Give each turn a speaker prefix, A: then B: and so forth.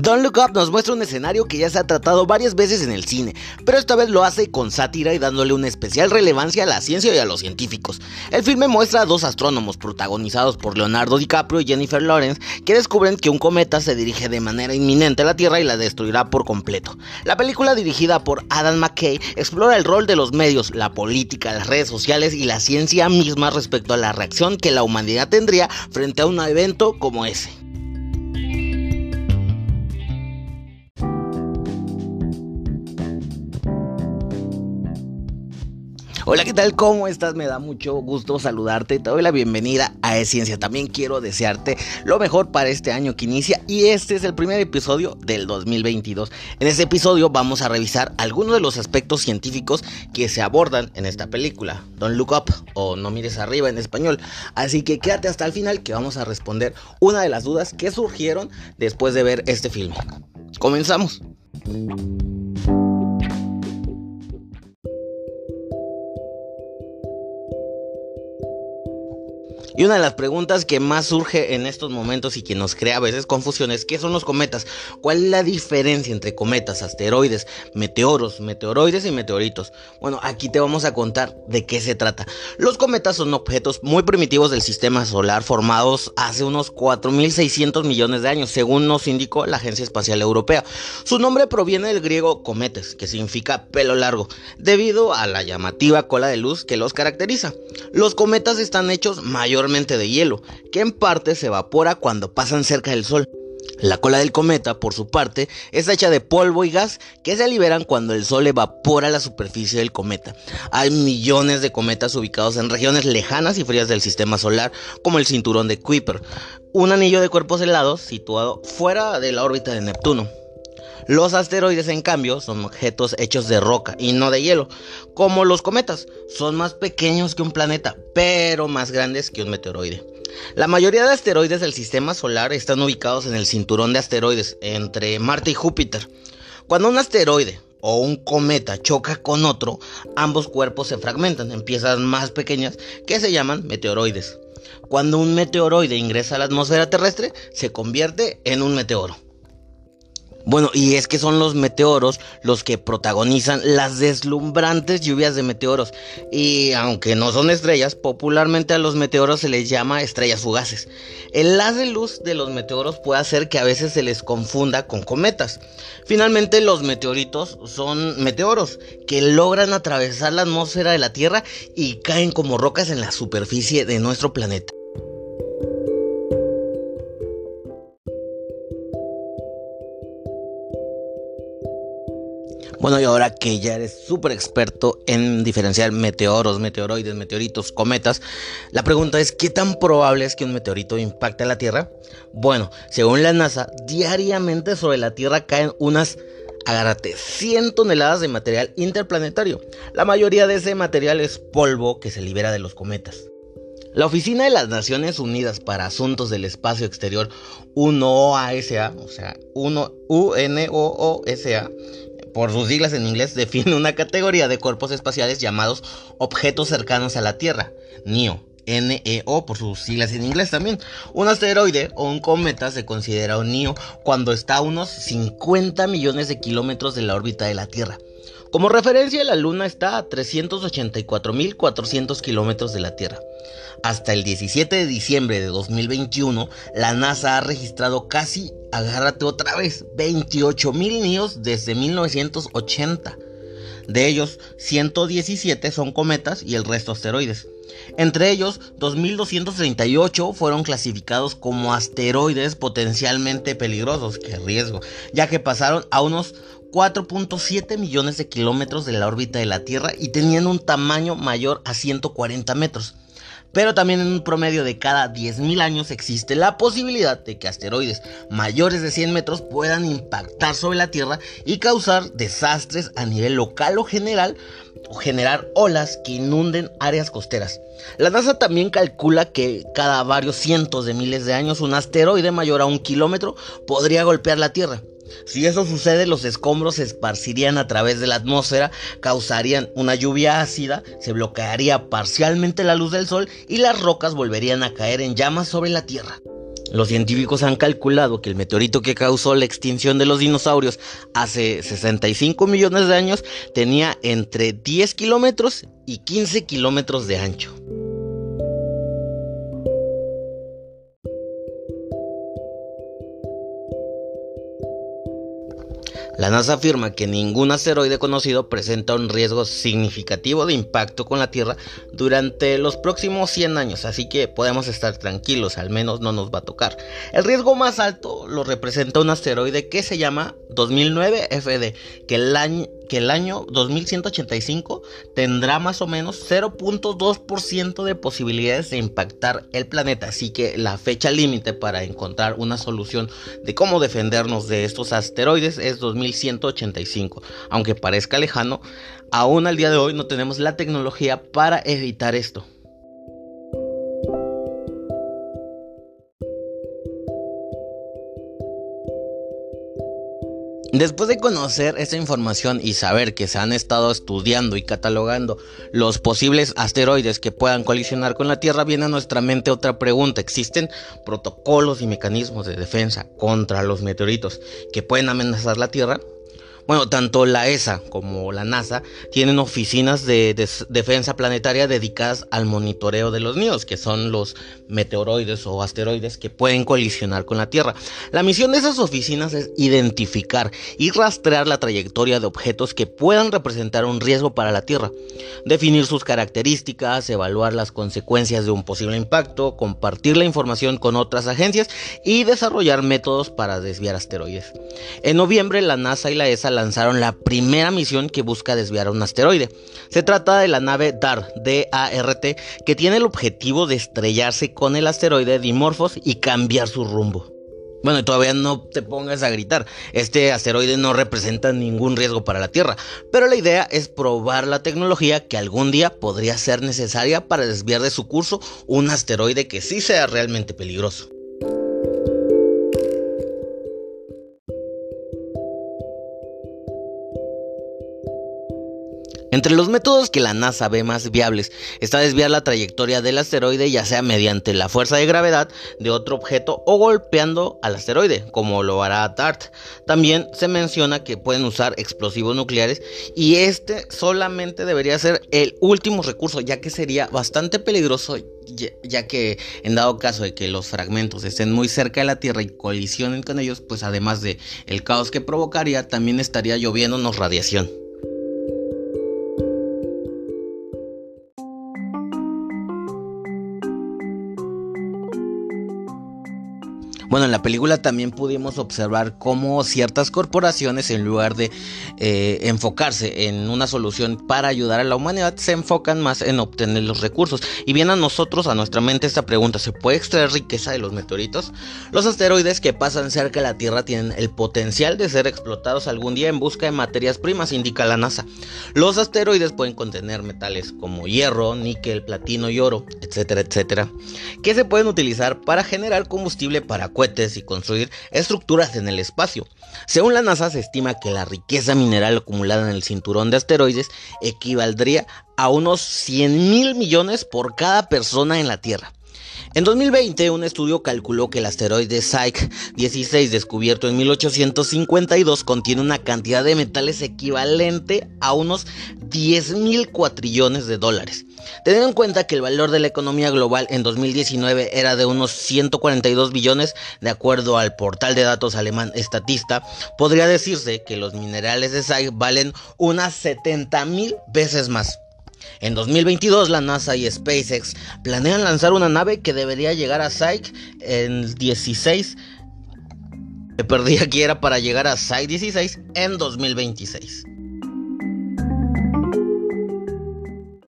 A: Don't Look Up nos muestra un escenario que ya se ha tratado varias veces en el cine, pero esta vez lo hace con sátira y dándole una especial relevancia a la ciencia y a los científicos. El filme muestra a dos astrónomos protagonizados por Leonardo DiCaprio y Jennifer Lawrence que descubren que un cometa se dirige de manera inminente a la Tierra y la destruirá por completo. La película dirigida por Adam McKay explora el rol de los medios, la política, las redes sociales y la ciencia misma respecto a la reacción que la humanidad tendría frente a un evento como ese. Hola, ¿qué tal? ¿Cómo estás? Me da mucho gusto saludarte. Te doy la bienvenida a Esciencia. También quiero desearte lo mejor para este año que inicia y este es el primer episodio del 2022. En este episodio vamos a revisar algunos de los aspectos científicos que se abordan en esta película. Don't look up o no mires arriba en español. Así que quédate hasta el final que vamos a responder una de las dudas que surgieron después de ver este filme. Comenzamos. Y una de las preguntas que más surge en estos momentos y que nos crea a veces confusión es ¿qué son los cometas? ¿Cuál es la diferencia entre cometas, asteroides, meteoros, meteoroides y meteoritos? Bueno, aquí te vamos a contar de qué se trata. Los cometas son objetos muy primitivos del sistema solar formados hace unos 4.600 millones de años, según nos indicó la Agencia Espacial Europea. Su nombre proviene del griego cometes, que significa pelo largo, debido a la llamativa cola de luz que los caracteriza. Los cometas están hechos de hielo, que en parte se evapora cuando pasan cerca del Sol. La cola del cometa, por su parte, está hecha de polvo y gas que se liberan cuando el Sol evapora la superficie del cometa. Hay millones de cometas ubicados en regiones lejanas y frías del sistema solar, como el cinturón de Kuiper, un anillo de cuerpos helados situado fuera de la órbita de Neptuno. Los asteroides, en cambio, son objetos hechos de roca y no de hielo, como los cometas. Son más pequeños que un planeta, pero más grandes que un meteoroide. La mayoría de asteroides del sistema solar están ubicados en el cinturón de asteroides entre Marte y Júpiter. Cuando un asteroide o un cometa choca con otro, ambos cuerpos se fragmentan en piezas más pequeñas que se llaman meteoroides. Cuando un meteoroide ingresa a la atmósfera terrestre, se convierte en un meteoro. Bueno, y es que son los meteoros los que protagonizan las deslumbrantes lluvias de meteoros. Y aunque no son estrellas, popularmente a los meteoros se les llama estrellas fugaces. El haz de luz de los meteoros puede hacer que a veces se les confunda con cometas. Finalmente, los meteoritos son meteoros que logran atravesar la atmósfera de la Tierra y caen como rocas en la superficie de nuestro planeta. Bueno, y ahora que ya eres súper experto en diferenciar meteoros, meteoroides, meteoritos, cometas, la pregunta es, ¿qué tan probable es que un meteorito impacte a la Tierra? Bueno, según la NASA, diariamente sobre la Tierra caen unas, agárrate, 100 toneladas de material interplanetario. La mayoría de ese material es polvo que se libera de los cometas. La Oficina de las Naciones Unidas para Asuntos del Espacio Exterior, UNOASA, o sea, UNOOSA, por sus siglas en inglés, define una categoría de cuerpos espaciales llamados objetos cercanos a la Tierra, NEO. NEO por sus siglas en inglés también. Un asteroide o un cometa se considera un NEO cuando está a unos 50 millones de kilómetros de la órbita de la Tierra. Como referencia, la Luna está a 384.400 kilómetros de la Tierra. Hasta el 17 de diciembre de 2021, la NASA ha registrado casi, agárrate otra vez, 28 mil niños desde 1980. De ellos, 117 son cometas y el resto asteroides. Entre ellos, 2.238 fueron clasificados como asteroides potencialmente peligrosos, qué riesgo, ya que pasaron a unos 4.7 millones de kilómetros de la órbita de la Tierra y tenían un tamaño mayor a 140 metros pero también en un promedio de cada 10.000 años existe la posibilidad de que asteroides mayores de 100 metros puedan impactar sobre la Tierra y causar desastres a nivel local o general o generar olas que inunden áreas costeras. La NASA también calcula que cada varios cientos de miles de años un asteroide mayor a un kilómetro podría golpear la Tierra. Si eso sucede, los escombros se esparcirían a través de la atmósfera, causarían una lluvia ácida, se bloquearía parcialmente la luz del sol y las rocas volverían a caer en llamas sobre la Tierra. Los científicos han calculado que el meteorito que causó la extinción de los dinosaurios hace 65 millones de años tenía entre 10 kilómetros y 15 kilómetros de ancho. La NASA afirma que ningún asteroide conocido presenta un riesgo significativo de impacto con la Tierra durante los próximos 100 años, así que podemos estar tranquilos, al menos no nos va a tocar. El riesgo más alto lo representa un asteroide que se llama 2009 FD, que el año, que el año 2185 tendrá más o menos 0.2% de posibilidades de impactar el planeta. Así que la fecha límite para encontrar una solución de cómo defendernos de estos asteroides es 2185. Aunque parezca lejano, aún al día de hoy no tenemos la tecnología para evitar esto. Después de conocer esta información y saber que se han estado estudiando y catalogando los posibles asteroides que puedan colisionar con la Tierra, viene a nuestra mente otra pregunta. ¿Existen protocolos y mecanismos de defensa contra los meteoritos que pueden amenazar la Tierra? Bueno, tanto la ESA como la NASA tienen oficinas de, defensa planetaria dedicadas al monitoreo de los nidos, que son los meteoroides o asteroides que pueden colisionar con la Tierra. La misión de esas oficinas es identificar y rastrear la trayectoria de objetos que puedan representar un riesgo para la Tierra, definir sus características, evaluar las consecuencias de un posible impacto, compartir la información con otras agencias y desarrollar métodos para desviar asteroides. En noviembre, la NASA y la ESA lanzaron la primera misión que busca desviar a un asteroide. Se trata de la nave DART, D-A-R-T, que tiene el objetivo de estrellarse con el asteroide Dimorphos y cambiar su rumbo. Bueno, todavía no te pongas a gritar. Este asteroide no representa ningún riesgo para la Tierra, pero la idea es probar la tecnología que algún día podría ser necesaria para desviar de su curso un asteroide que sí sea realmente peligroso. Entre los métodos que la NASA ve más viables está desviar la trayectoria del asteroide ya sea mediante la fuerza de gravedad de otro objeto o golpeando al asteroide, como lo hará DART. También se menciona que pueden usar explosivos nucleares y este solamente debería ser el último recurso, ya que sería bastante peligroso ya que en dado caso de que los fragmentos estén muy cerca de la Tierra y colisionen con ellos, pues además de el caos que provocaría, también estaría lloviéndonos radiación. Bueno, en la película también pudimos observar cómo ciertas corporaciones, en lugar de eh, enfocarse en una solución para ayudar a la humanidad, se enfocan más en obtener los recursos. Y viene a nosotros, a nuestra mente, esta pregunta: ¿se puede extraer riqueza de los meteoritos? Los asteroides que pasan cerca de la Tierra tienen el potencial de ser explotados algún día en busca de materias primas, indica la NASA. Los asteroides pueden contener metales como hierro, níquel, platino y oro, etcétera, etcétera, que se pueden utilizar para generar combustible para y construir estructuras en el espacio. Según la NASA, se estima que la riqueza mineral acumulada en el cinturón de asteroides equivaldría a unos 100 mil millones por cada persona en la Tierra. En 2020, un estudio calculó que el asteroide Psyche 16, descubierto en 1852, contiene una cantidad de metales equivalente a unos 10 mil cuatrillones de dólares. Teniendo en cuenta que el valor de la economía global en 2019 era de unos 142 billones, de acuerdo al portal de datos alemán Statista, podría decirse que los minerales de Psyche valen unas 70 mil veces más. En 2022 la NASA y SpaceX planean lanzar una nave que debería llegar a Psyche en 16 me perdí aquí era para llegar a Psyche 16 en 2026.